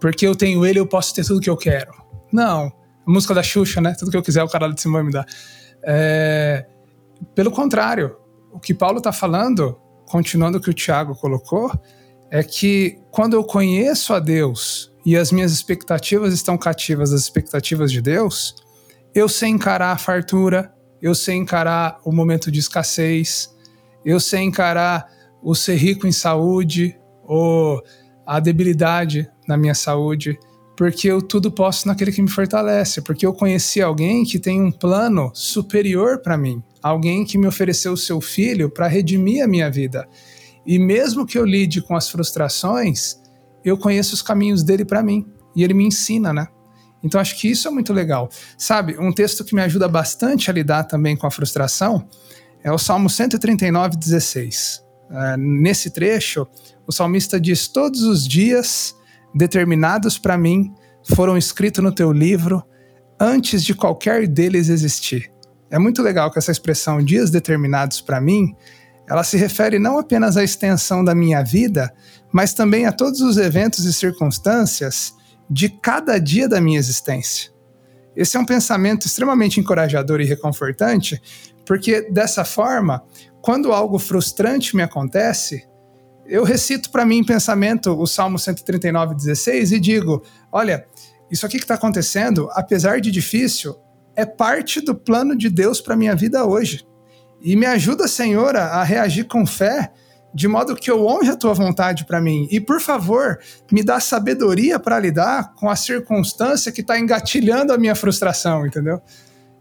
[SPEAKER 2] porque eu tenho Ele, eu posso ter tudo que eu quero. Não. A música da Xuxa, né? Tudo que eu quiser, o caralho de cima me dá. É... Pelo contrário, o que Paulo está falando, continuando o que o Tiago colocou, é que quando eu conheço a Deus e as minhas expectativas estão cativas das expectativas de Deus, eu sei encarar a fartura, eu sei encarar o momento de escassez, eu sei encarar o ser rico em saúde ou a debilidade na minha saúde, porque eu tudo posso naquele que me fortalece, porque eu conheci alguém que tem um plano superior para mim, alguém que me ofereceu o seu filho para redimir a minha vida. E mesmo que eu lide com as frustrações, eu conheço os caminhos dele para mim e ele me ensina, né? Então acho que isso é muito legal. Sabe, um texto que me ajuda bastante a lidar também com a frustração é o Salmo 139, 16. É, nesse trecho, o salmista diz: Todos os dias determinados para mim foram escritos no teu livro antes de qualquer deles existir. É muito legal que essa expressão dias determinados para mim, ela se refere não apenas à extensão da minha vida, mas também a todos os eventos e circunstâncias de cada dia da minha existência. Esse é um pensamento extremamente encorajador e reconfortante, porque dessa forma, quando algo frustrante me acontece, eu recito para mim em pensamento o Salmo 139, 16 e digo: olha, isso aqui que está acontecendo, apesar de difícil, é parte do plano de Deus para minha vida hoje. E me ajuda, Senhor, a reagir com fé de modo que eu honre a tua vontade para mim. E, por favor, me dá sabedoria para lidar com a circunstância que está engatilhando a minha frustração, entendeu?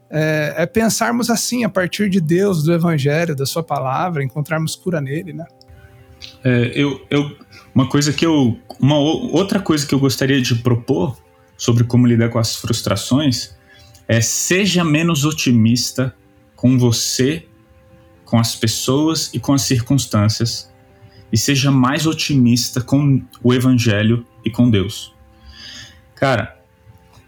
[SPEAKER 2] É, é, pensarmos assim, a partir de Deus, do Evangelho, da Sua palavra, encontrarmos cura nele, né?
[SPEAKER 3] É, eu, eu, uma coisa que eu. Uma outra coisa que eu gostaria de propor sobre como lidar com as frustrações é seja menos otimista com você com as pessoas e com as circunstâncias e seja mais otimista com o evangelho e com Deus. Cara,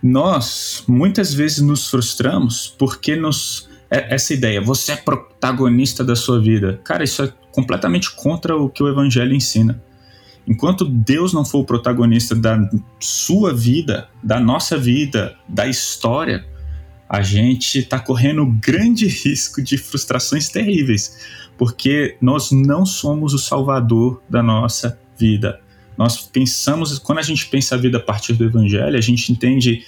[SPEAKER 3] nós muitas vezes nos frustramos porque nos é, essa ideia, você é protagonista da sua vida. Cara, isso é completamente contra o que o evangelho ensina. Enquanto Deus não for o protagonista da sua vida, da nossa vida, da história, a gente está correndo grande risco de frustrações terríveis, porque nós não somos o salvador da nossa vida. Nós pensamos, quando a gente pensa a vida a partir do evangelho, a gente entende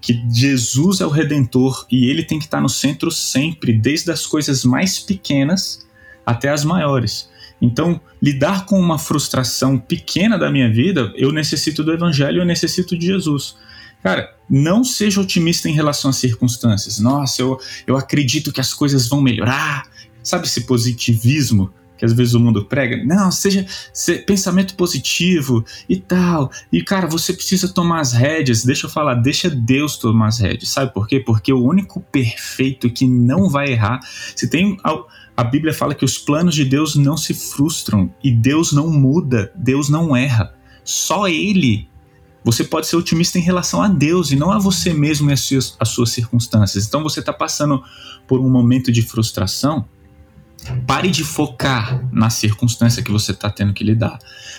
[SPEAKER 3] que Jesus é o redentor e ele tem que estar no centro sempre, desde as coisas mais pequenas até as maiores. Então, lidar com uma frustração pequena da minha vida, eu necessito do evangelho, eu necessito de Jesus. Cara, não seja otimista em relação às circunstâncias. Nossa, eu, eu acredito que as coisas vão melhorar. Sabe esse positivismo que às vezes o mundo prega? Não, seja, pensamento positivo e tal. E cara, você precisa tomar as rédeas. Deixa eu falar, deixa Deus tomar as rédeas. Sabe por quê? Porque o único perfeito que não vai errar. Se tem. A Bíblia fala que os planos de Deus não se frustram e Deus não muda, Deus não erra. Só Ele Você pode ser otimista em relação a Deus e não a você mesmo e as suas, as suas circunstâncias. Então você está passando por um momento de frustração. Pare de focar na circunstância que você está tendo que lidar.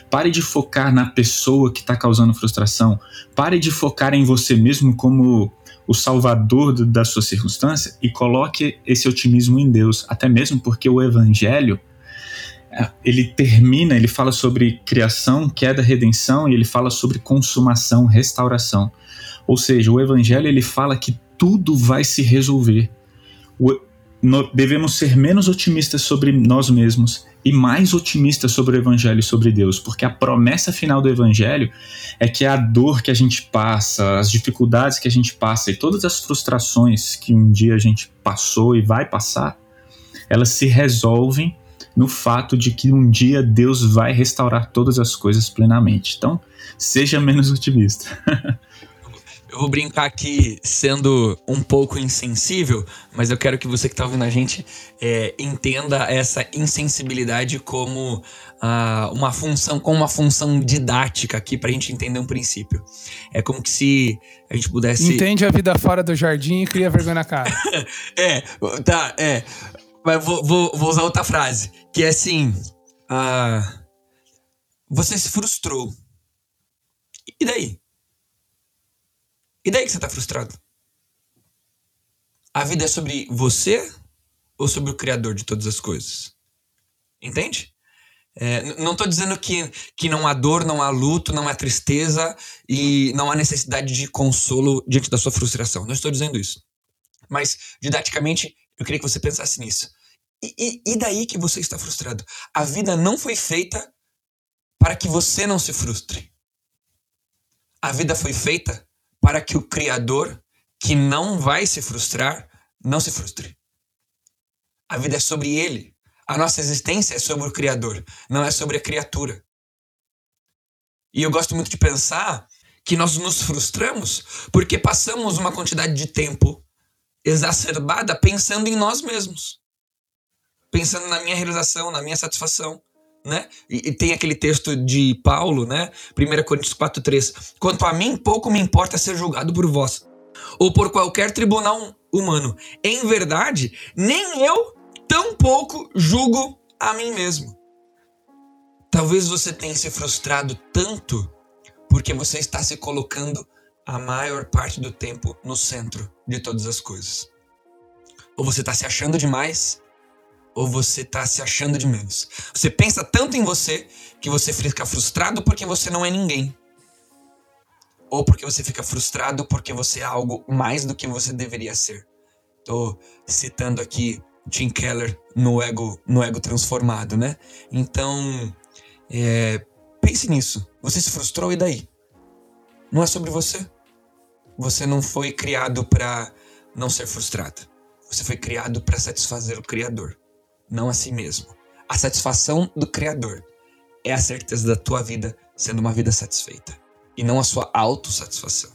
[SPEAKER 3] Pare de focar na pessoa que está causando frustração. Pare de focar em você mesmo como o salvador da sua circunstância e coloque esse otimismo em Deus. Até mesmo porque o evangelho ele termina, ele fala sobre criação, queda, redenção e ele fala sobre consumação, restauração. Ou seja, o evangelho ele fala que tudo vai se resolver. O, no, devemos ser menos otimistas sobre nós mesmos e mais otimistas sobre o evangelho e sobre Deus, porque a promessa final do evangelho é que a dor que a gente passa, as dificuldades que a gente passa e todas as frustrações que um dia a gente passou e vai passar, elas se resolvem no fato de que um dia Deus vai restaurar todas as coisas plenamente. Então, seja menos otimista.
[SPEAKER 1] eu vou brincar aqui sendo um pouco insensível, mas eu quero que você que está ouvindo a gente é, entenda essa insensibilidade como uh, uma função, como uma função didática aqui para a gente entender um princípio. É como que se a gente pudesse.
[SPEAKER 2] Entende a vida fora do jardim e cria vergonha na cara.
[SPEAKER 1] é, tá, é. Mas vou, vou, vou usar outra frase, que é assim: uh, você se frustrou. E daí? E daí que você tá frustrado? A vida é sobre você ou sobre o Criador de todas as coisas? Entende? É, não estou dizendo que, que não há dor, não há luto, não há tristeza e não há necessidade de consolo diante da sua frustração. Não estou dizendo isso. Mas, didaticamente, eu queria que você pensasse nisso. E, e, e daí que você está frustrado? A vida não foi feita para que você não se frustre. A vida foi feita para que o Criador, que não vai se frustrar, não se frustre. A vida é sobre Ele. A nossa existência é sobre o Criador, não é sobre a criatura. E eu gosto muito de pensar que nós nos frustramos porque passamos uma quantidade de tempo exacerbada pensando em nós mesmos pensando na minha realização, na minha satisfação. Né? E, e, tem aquele texto de Paulo, né? 1 Coríntios 4,3. Quanto a mim, pouco me importa ser julgado por vós, ou por qualquer tribunal humano. Em verdade, nem eu tampouco julgo a mim mesmo. Talvez você tenha se frustrado tanto porque você está se colocando a maior parte do tempo no centro de todas as coisas. Ou você está se achando demais, ou você está se achando de menos. Você pensa tanto em você que você fica frustrado porque você não é ninguém. Ou porque você fica frustrado porque você é algo mais do que você deveria ser. Estou citando aqui Tim Keller no ego, no ego transformado, né? Então, é, pense nisso. Você se frustrou e daí? Não é sobre você. Você não foi criado para não ser frustrado. Você foi criado para satisfazer o Criador não a si mesmo. A satisfação do Criador é a certeza da tua vida sendo uma vida satisfeita e não a sua autossatisfação.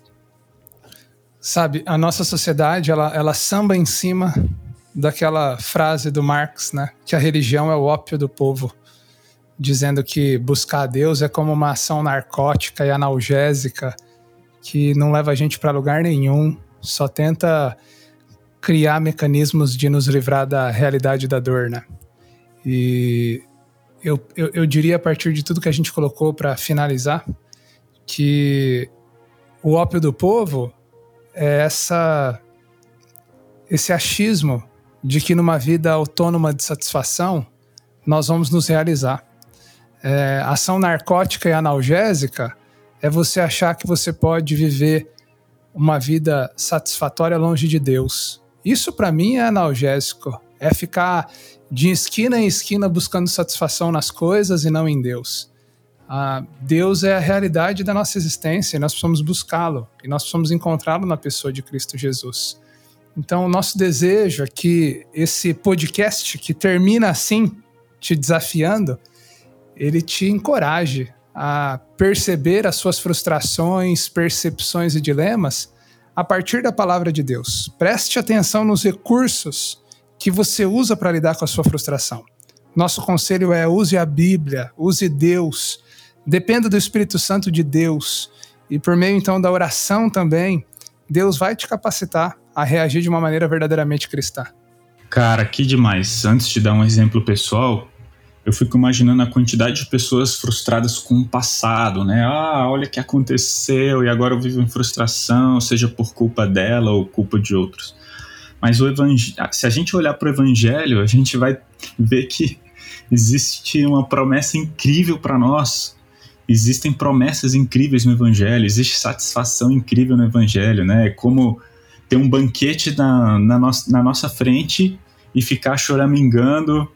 [SPEAKER 2] Sabe, a nossa sociedade ela, ela samba em cima daquela frase do Marx, né? Que a religião é o ópio do povo, dizendo que buscar a Deus é como uma ação narcótica e analgésica que não leva a gente para lugar nenhum, só tenta criar mecanismos de nos livrar da realidade da dor, né? E eu, eu, eu diria a partir de tudo que a gente colocou para finalizar que o ópio do povo é essa esse achismo de que numa vida autônoma de satisfação nós vamos nos realizar. É, ação narcótica e analgésica é você achar que você pode viver uma vida satisfatória longe de Deus. Isso para mim é analgésico. É ficar de esquina em esquina buscando satisfação nas coisas e não em Deus. Ah, Deus é a realidade da nossa existência e nós precisamos buscá-lo e nós precisamos encontrá-lo na pessoa de Cristo Jesus. Então, o nosso desejo é que esse podcast que termina assim, te desafiando, ele te encoraje a perceber as suas frustrações, percepções e dilemas a partir da palavra de Deus. Preste atenção nos recursos que você usa para lidar com a sua frustração. Nosso conselho é use a Bíblia, use Deus, dependa do Espírito Santo de Deus E por meio então da oração também, Deus vai te capacitar a reagir de uma maneira verdadeiramente cristã.
[SPEAKER 3] Cara, que demais. Antes de dar um exemplo pessoal, eu fico imaginando a quantidade de pessoas frustradas com o passado, né? Ah, olha o que aconteceu e agora eu vivo em frustração, seja por culpa dela ou culpa de outros. Mas o se a gente olhar para o evangelho, a gente vai ver que existe uma promessa incrível para nós. Existem promessas incríveis no evangelho, existe satisfação incrível no evangelho, né? É como ter um banquete na, na, no, na nossa frente e ficar choramingando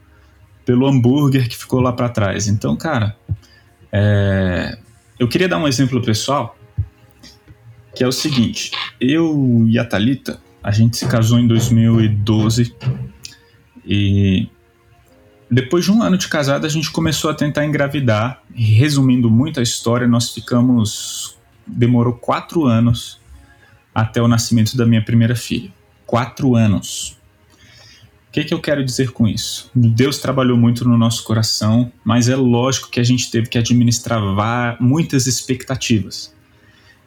[SPEAKER 3] pelo hambúrguer que ficou lá para trás. Então, cara, é... eu queria dar um exemplo pessoal, que é o seguinte: eu e a Talita, a gente se casou em 2012 e depois de um ano de casada a gente começou a tentar engravidar. Resumindo muito a história, nós ficamos demorou quatro anos até o nascimento da minha primeira filha. Quatro anos. O que, que eu quero dizer com isso? Deus trabalhou muito no nosso coração, mas é lógico que a gente teve que administrar muitas expectativas.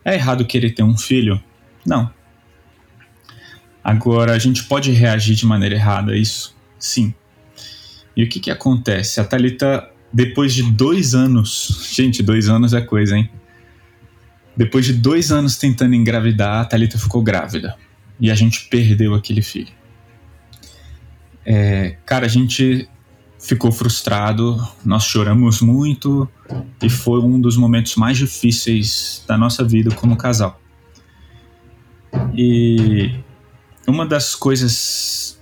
[SPEAKER 3] É errado querer ter um filho? Não. Agora, a gente pode reagir de maneira errada a isso? Sim. E o que, que acontece? A Thalita, depois de dois anos, gente, dois anos é coisa, hein? Depois de dois anos tentando engravidar, a Thalita ficou grávida. E a gente perdeu aquele filho. É, cara, a gente ficou frustrado, nós choramos muito e foi um dos momentos mais difíceis da nossa vida como casal. E uma das coisas,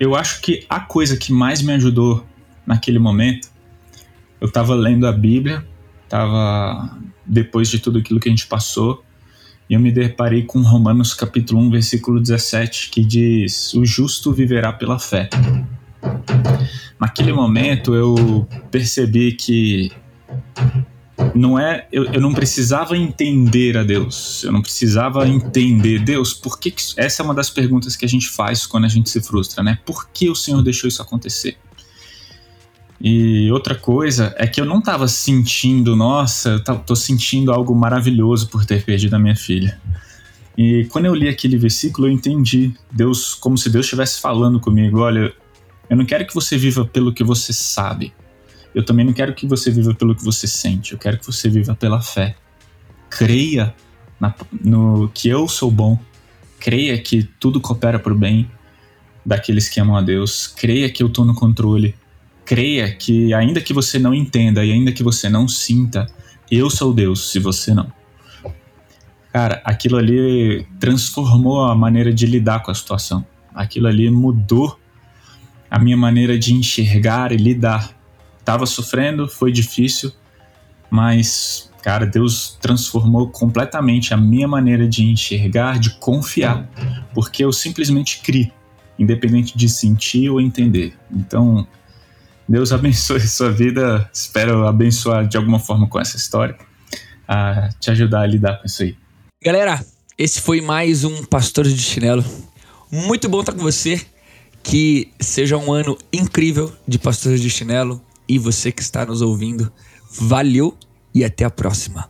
[SPEAKER 3] eu acho que a coisa que mais me ajudou naquele momento, eu estava lendo a Bíblia, estava depois de tudo aquilo que a gente passou, eu me deparei com Romanos capítulo 1, versículo 17, que diz: "O justo viverá pela fé". Naquele momento eu percebi que não é eu, eu não precisava entender a Deus, eu não precisava entender Deus, por que, que essa é uma das perguntas que a gente faz quando a gente se frustra, né? Por que o Senhor deixou isso acontecer? E outra coisa é que eu não estava sentindo, nossa, eu tô sentindo algo maravilhoso por ter perdido a minha filha. E quando eu li aquele versículo, eu entendi Deus como se Deus estivesse falando comigo, olha, eu não quero que você viva pelo que você sabe. Eu também não quero que você viva pelo que você sente. Eu quero que você viva pela fé. Creia na, no que eu sou bom. Creia que tudo coopera para o bem daqueles que amam a Deus. Creia que eu estou no controle creia que, ainda que você não entenda e ainda que você não sinta, eu sou Deus se você não. Cara, aquilo ali transformou a maneira de lidar com a situação. Aquilo ali mudou a minha maneira de enxergar e lidar. Tava sofrendo, foi difícil, mas, cara, Deus transformou completamente a minha maneira de enxergar, de confiar, porque eu simplesmente criei, independente de sentir ou entender. Então, Deus abençoe sua vida. Espero abençoar de alguma forma com essa história, a te ajudar a lidar com isso aí.
[SPEAKER 1] Galera, esse foi mais um Pastor de Chinelo. Muito bom estar com você. Que seja um ano incrível de Pastores de Chinelo. E você que está nos ouvindo, valeu e até a próxima.